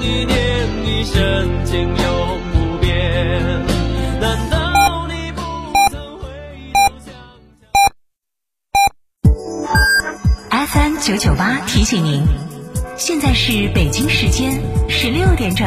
一念一生情永不变。难道你不曾回头想想？FM 九九八提醒您，现在是北京时间十六点整。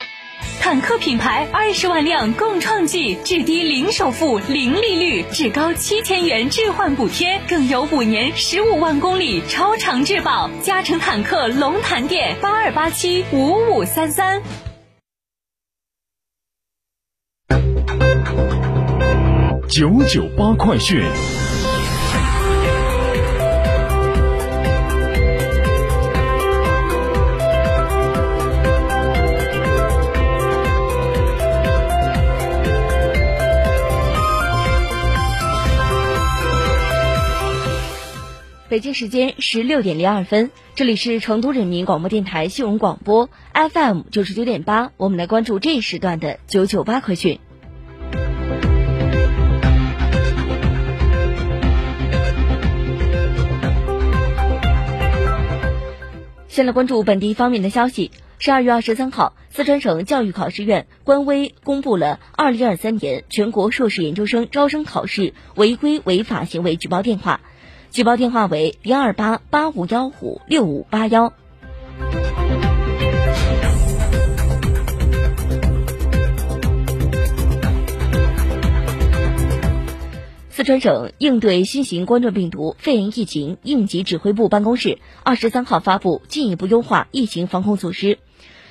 坦克品牌二十万辆共创季，至低零首付、零利率，至高七千元置换补贴，更有五年十五万公里超长质保。嘉诚坦克龙潭店八二八七五五三三。九九八快讯。北京时间十六点零二分，这里是成都人民广播电台新闻广播 FM 九十九点八，我们来关注这一时段的九九八快讯。先来关注本地方面的消息。十二月二十三号，四川省教育考试院官微公布了二零二三年全国硕士研究生招生考试违规违法行为举报电话，举报电话为幺二八八五幺五六五八幺。四川省应对新型冠状病毒肺炎疫情应急指挥部办公室二十三号发布进一步优化疫情防控措施。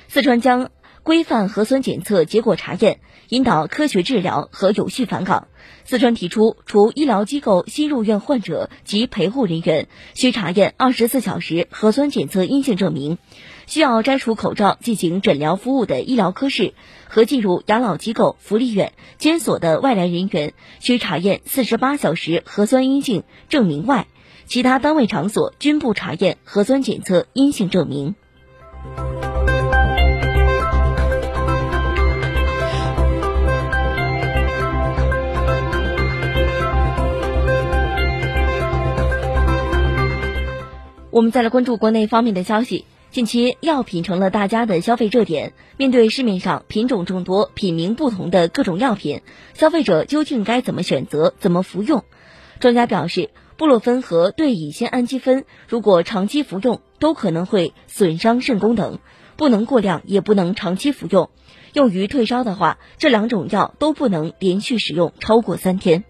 四川将规范核酸检测结果查验，引导科学治疗和有序返岗。四川提出，除医疗机构新入院患者及陪护人员需查验二十四小时核酸检测阴性证明，需要摘除口罩进行诊疗服务的医疗科室和进入养老机构、福利院、监所的外来人员需查验四十八小时核酸阴性证明外，其他单位场所均不查验核酸检测阴性证明。我们再来关注国内方面的消息。近期，药品成了大家的消费热点。面对市面上品种众多、品名不同的各种药品，消费者究竟该怎么选择、怎么服用？专家表示，布洛芬和对乙酰氨基酚如果长期服用，都可能会损伤肾功能，不能过量，也不能长期服用。用于退烧的话，这两种药都不能连续使用超过三天。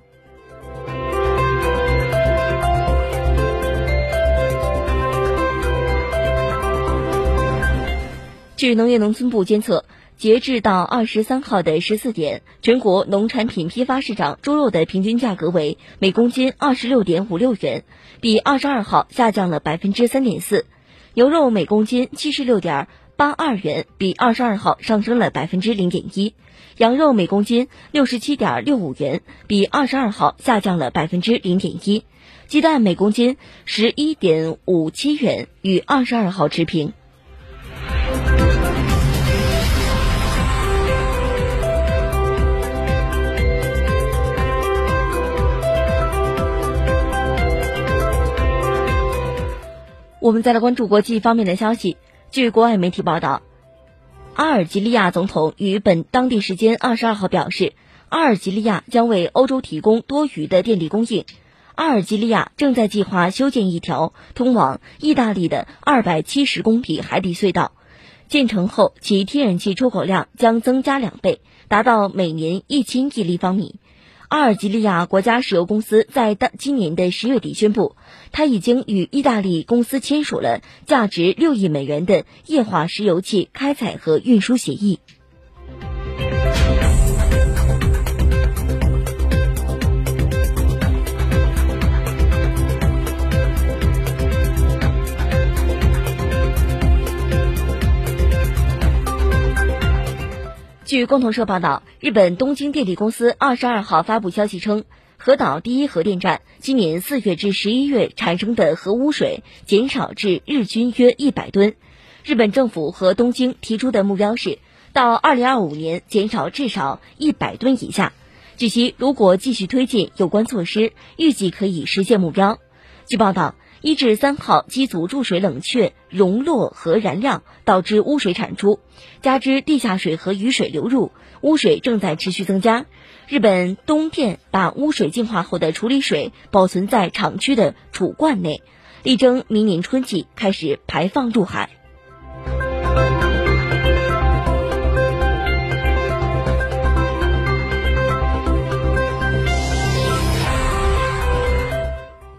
据农业农村部监测，截至到二十三号的十四点，全国农产品批发市场猪肉的平均价格为每公斤二十六点五六元，比二十二号下降了百分之三点四；牛肉每公斤七十六点八二元，比二十二号上升了百分之零点一；羊肉每公斤六十七点六五元，比二十二号下降了百分之零点一；鸡蛋每公斤十一点五七元，与二十二号持平。我们再来关注国际方面的消息。据国外媒体报道，阿尔及利亚总统于本当地时间二十二号表示，阿尔及利亚将为欧洲提供多余的电力供应。阿尔及利亚正在计划修建一条通往意大利的二百七十公里海底隧道，建成后，其天然气出口量将增加两倍，达到每年一千亿立方米。阿尔及利亚国家石油公司在当今年的十月底宣布，他已经与意大利公司签署了价值六亿美元的液化石油气开采和运输协议。据共同社报道，日本东京电力公司二十二号发布消息称，核岛第一核电站今年四月至十一月产生的核污水减少至日均约一百吨。日本政府和东京提出的目标是，到二零二五年减少至少一百吨以下。据悉，如果继续推进有关措施，预计可以实现目标。据报道。一至三号机组注水冷却熔落和燃料导致污水产出，加之地下水和雨水流入，污水正在持续增加。日本东电把污水净化后的处理水保存在厂区的储罐内，力争明年春季开始排放入海。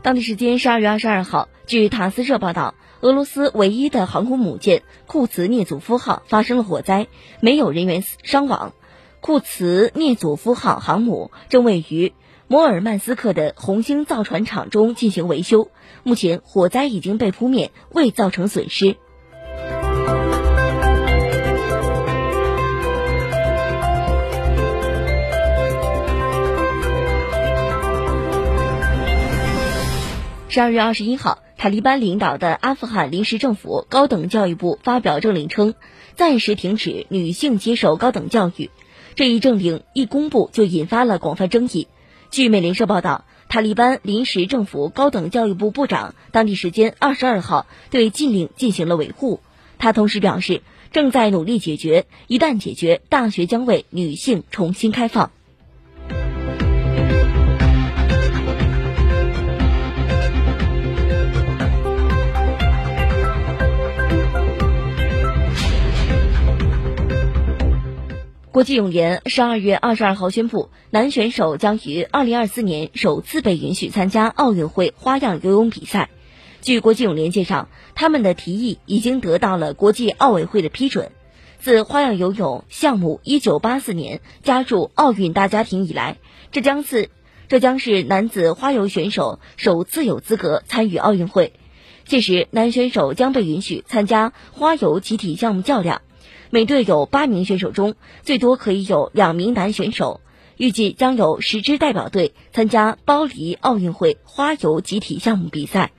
当地时间十二月二十二号，据塔斯社报道，俄罗斯唯一的航空母舰库兹涅佐夫号发生了火灾，没有人员伤亡。库兹涅佐夫号航母正位于摩尔曼斯克的红星造船厂中进行维修，目前火灾已经被扑灭，未造成损失。十二月二十一号，塔利班领导的阿富汗临时政府高等教育部发表政令称，暂时停止女性接受高等教育。这一政令一公布就引发了广泛争议。据美联社报道，塔利班临时政府高等教育部部长当地时间二十二号对禁令进行了维护。他同时表示，正在努力解决，一旦解决，大学将为女性重新开放。国际泳联十二月二十二号宣布，男选手将于二零二四年首次被允许参加奥运会花样游泳比赛。据国际泳联介绍，他们的提议已经得到了国际奥委会的批准。自花样游泳项目一九八四年加入奥运大家庭以来，这将是这将是男子花游选手首次有资格参与奥运会。届时，男选手将被允许参加花游集体项目较量。每队有八名选手中，最多可以有两名男选手。预计将有十支代表队参加巴黎奥运会花游集体项目比赛。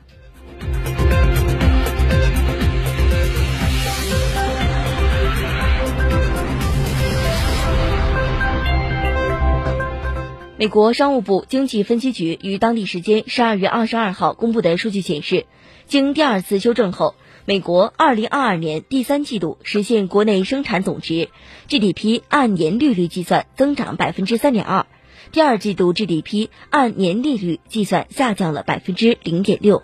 美国商务部经济分析局于当地时间十二月二十二号公布的数据显示，经第二次修正后。美国二零二二年第三季度实现国内生产总值 GDP 按年利率计算增长百分之三点二，第二季度 GDP 按年利率计算下降了百分之零点六。